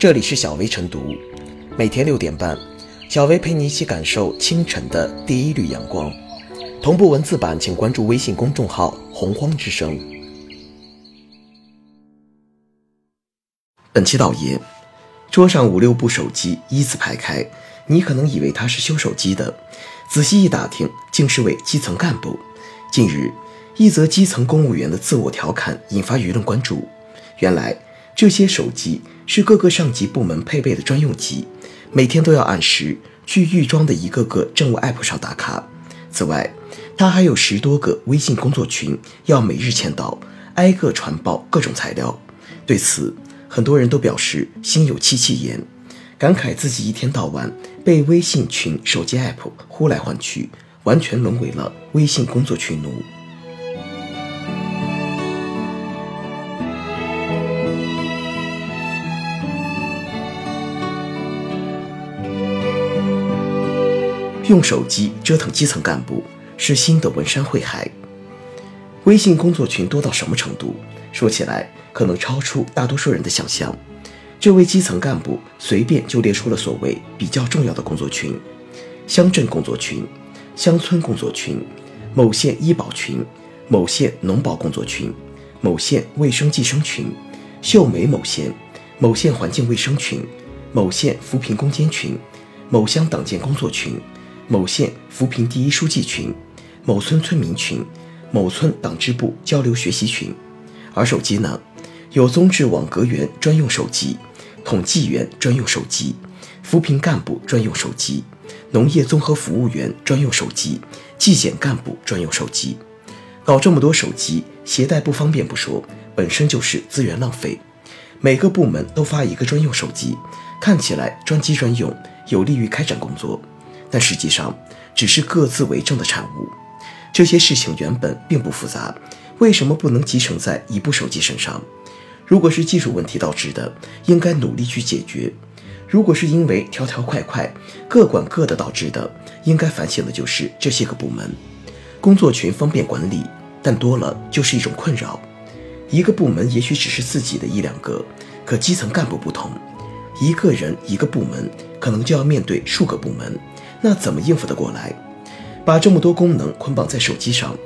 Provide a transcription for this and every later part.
这里是小薇晨读，每天六点半，小薇陪你一起感受清晨的第一缕阳光。同步文字版，请关注微信公众号“洪荒之声”。本期导言：桌上五六部手机依次排开，你可能以为他是修手机的，仔细一打听，竟是位基层干部。近日，一则基层公务员的自我调侃引发舆论关注。原来，这些手机是各个上级部门配备的专用机，每天都要按时去预装的一个个政务 app 上打卡。此外，他还有十多个微信工作群要每日签到，挨个传报各种材料。对此，很多人都表示心有戚戚焉，感慨自己一天到晚被微信群、手机 app 呼来唤去，完全沦为了微信工作群奴。用手机折腾基层干部是新的文山会海。微信工作群多到什么程度？说起来可能超出大多数人的想象。这位基层干部随便就列出了所谓比较重要的工作群：乡镇工作群、乡村工作群、某县医保群、某县农保工作群、某县卫生计生群、秀美某县、某县环境卫生群、某县扶贫攻坚群、某乡党建工作群。某县扶贫第一书记群、某村村民群、某村党支部交流学习群，而手机呢，有综治网格员专用手机、统计员专用手机、扶贫干部专用手机、农业综合服务员专用手机、纪检干部专用手机。搞这么多手机，携带不方便不说，本身就是资源浪费。每个部门都发一个专用手机，看起来专机专用，有利于开展工作。但实际上只是各自为政的产物。这些事情原本并不复杂，为什么不能集成在一部手机身上？如果是技术问题导致的，应该努力去解决；如果是因为条条块块各管各的导致的，应该反省的就是这些个部门。工作群方便管理，但多了就是一种困扰。一个部门也许只是自己的一两个，可基层干部不同，一个人一个部门，可能就要面对数个部门。那怎么应付得过来？把这么多功能捆绑在手机上，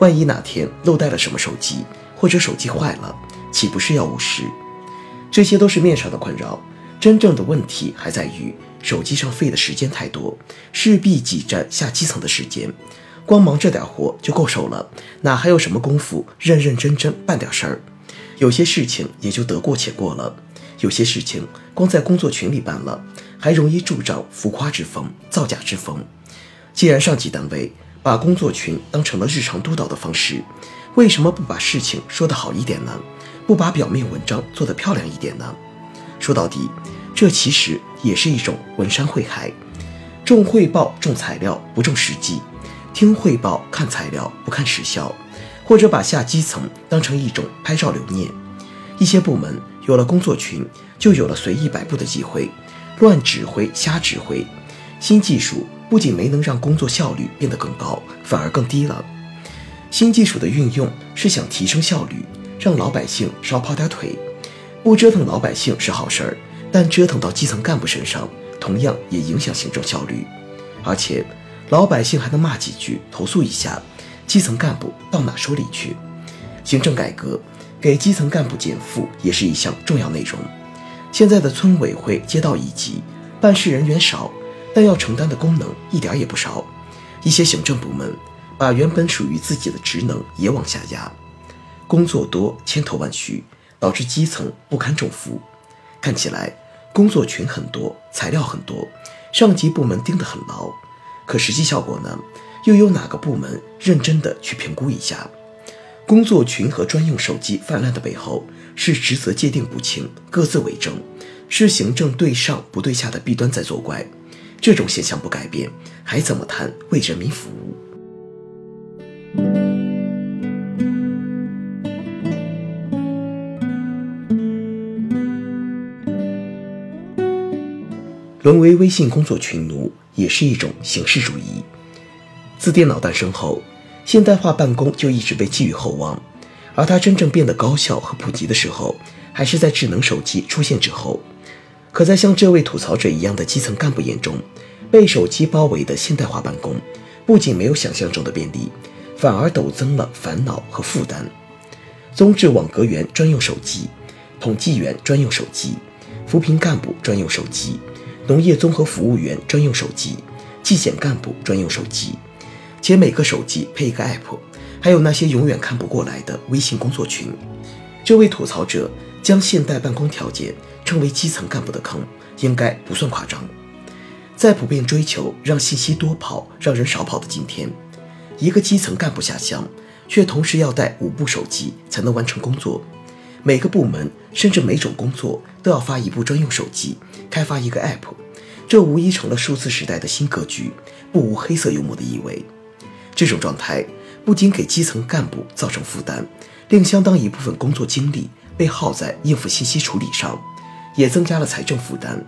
万一哪天漏带了什么手机，或者手机坏了，岂不是要五十？这些都是面上的困扰，真正的问题还在于手机上费的时间太多，势必挤占下基层的时间。光忙这点活就够受了，哪还有什么功夫认认真真办点事儿？有些事情也就得过且过了，有些事情光在工作群里办了。还容易助长浮夸之风、造假之风。既然上级单位把工作群当成了日常督导的方式，为什么不把事情说得好一点呢？不把表面文章做得漂亮一点呢？说到底，这其实也是一种文山会海，重汇报重材料不重实际，听汇报看材料不看实效，或者把下基层当成一种拍照留念。一些部门有了工作群，就有了随意摆布的机会。乱指挥、瞎指挥，新技术不仅没能让工作效率变得更高，反而更低了。新技术的运用是想提升效率，让老百姓少跑点腿。不折腾老百姓是好事儿，但折腾到基层干部身上，同样也影响行政效率。而且，老百姓还能骂几句、投诉一下，基层干部到哪说理去？行政改革给基层干部减负也是一项重要内容。现在的村委会、街道一级办事人员少，但要承担的功能一点也不少。一些行政部门把原本属于自己的职能也往下压，工作多、千头万绪，导致基层不堪重负。看起来工作群很多，材料很多，上级部门盯得很牢，可实际效果呢？又有哪个部门认真的去评估一下？工作群和专用手机泛滥的背后，是职责界定不清、各自为政，是行政对上不对下的弊端在作怪。这种现象不改变，还怎么谈为人民服务？沦为微信工作群奴，也是一种形式主义。自电脑诞生后。现代化办公就一直被寄予厚望，而它真正变得高效和普及的时候，还是在智能手机出现之后。可在像这位吐槽者一样的基层干部眼中，被手机包围的现代化办公，不仅没有想象中的便利，反而陡增了烦恼和负担。综治网格员专用手机，统计员专用手机，扶贫干部专用手机，农业综合服务员专用手机，纪检干部专用手机，且每个手机配一个 app，还有那些永远看不过来的微信工作群。这位吐槽者将现代办公条件称为基层干部的坑，应该不算夸张。在普遍追求让信息多跑、让人少跑的今天，一个基层干部下乡，却同时要带五部手机才能完成工作。每个部门甚至每种工作都要发一部专用手机，开发一个 app，这无疑成了数字时代的新格局，不无黑色幽默的意味。这种状态不仅给基层干部造成负担。令相当一部分工作精力被耗在应付信息处理上，也增加了财政负担。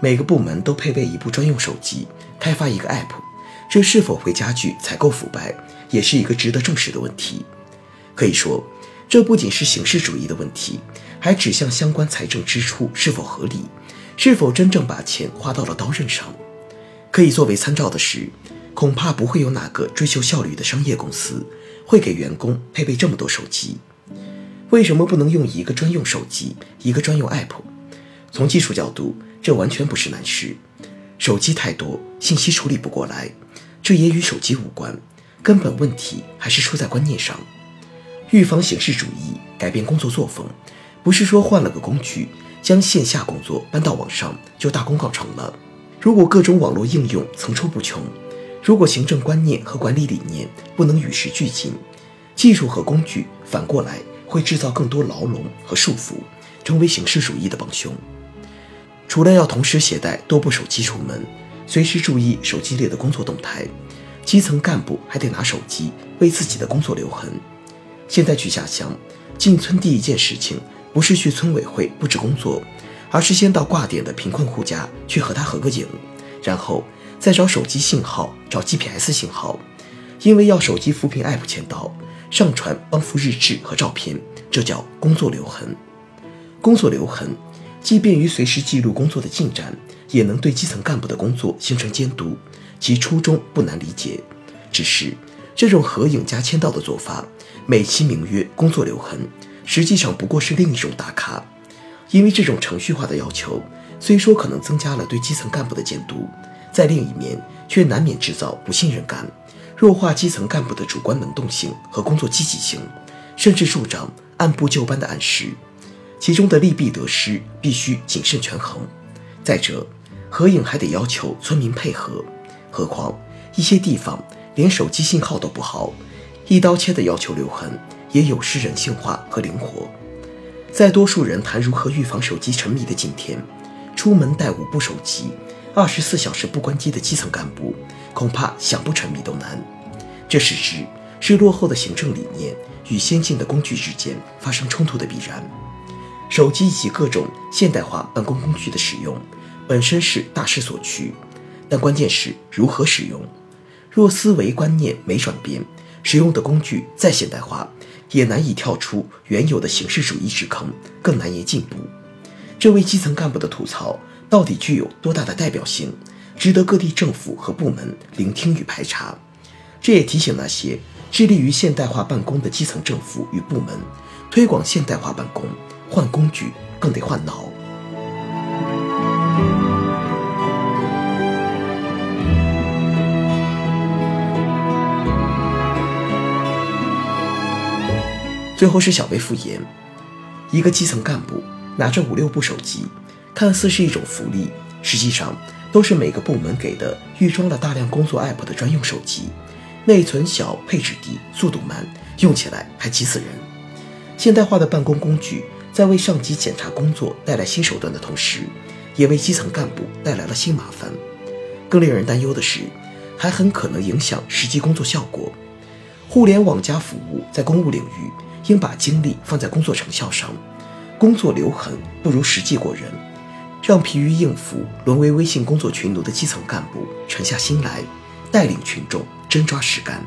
每个部门都配备一部专用手机，开发一个 App，这是否会加剧采购腐败，也是一个值得重视的问题。可以说，这不仅是形式主义的问题，还指向相关财政支出是否合理，是否真正把钱花到了刀刃上。可以作为参照的是，恐怕不会有哪个追求效率的商业公司。会给员工配备这么多手机，为什么不能用一个专用手机，一个专用 app？从技术角度，这完全不是难事。手机太多，信息处理不过来，这也与手机无关，根本问题还是出在观念上。预防形式主义，改变工作作风，不是说换了个工具，将线下工作搬到网上就大功告成了。如果各种网络应用层出不穷。如果行政观念和管理理念不能与时俱进，技术和工具反过来会制造更多牢笼和束缚，成为形式主义的帮凶。除了要同时携带多部手机出门，随时注意手机里的工作动态，基层干部还得拿手机为自己的工作留痕。现在去下乡进村，第一件事情不是去村委会布置工作，而是先到挂点的贫困户家去和他合个影，然后。再找手机信号，找 GPS 信号，因为要手机扶贫 App 签到，上传帮扶日志和照片，这叫工作留痕。工作留痕既便于随时记录工作的进展，也能对基层干部的工作形成监督，其初衷不难理解。只是这种合影加签到的做法，美其名曰工作留痕，实际上不过是另一种打卡。因为这种程序化的要求，虽说可能增加了对基层干部的监督。在另一面，却难免制造不信任感，弱化基层干部的主观能动性和工作积极性，甚至助长按部就班的暗示。其中的利弊得失必须谨慎权衡。再者，合影还得要求村民配合，何况一些地方连手机信号都不好，一刀切的要求留痕也有失人性化和灵活。在多数人谈如何预防手机沉迷的今天，出门带五部手机。二十四小时不关机的基层干部，恐怕想不沉迷都难。这事实是落后的行政理念与先进的工具之间发生冲突的必然。手机以及各种现代化办公工具的使用，本身是大势所趋，但关键是如何使用。若思维观念没转变，使用的工具再现代化，也难以跳出原有的形式主义之坑，更难言进步。这位基层干部的吐槽。到底具有多大的代表性，值得各地政府和部门聆听与排查。这也提醒那些致力于现代化办公的基层政府与部门，推广现代化办公，换工具更得换脑。最后是小微复言，一个基层干部拿着五六部手机。看似是一种福利，实际上都是每个部门给的预装了大量工作 app 的专用手机，内存小，配置低，速度慢，用起来还急死人。现代化的办公工具在为上级检查工作带来新手段的同时，也为基层干部带来了新麻烦。更令人担忧的是，还很可能影响实际工作效果。互联网加服务在公务领域应把精力放在工作成效上，工作留痕不如实际过人。让疲于应付、沦为微信工作群奴的基层干部沉下心来，带领群众真抓实干。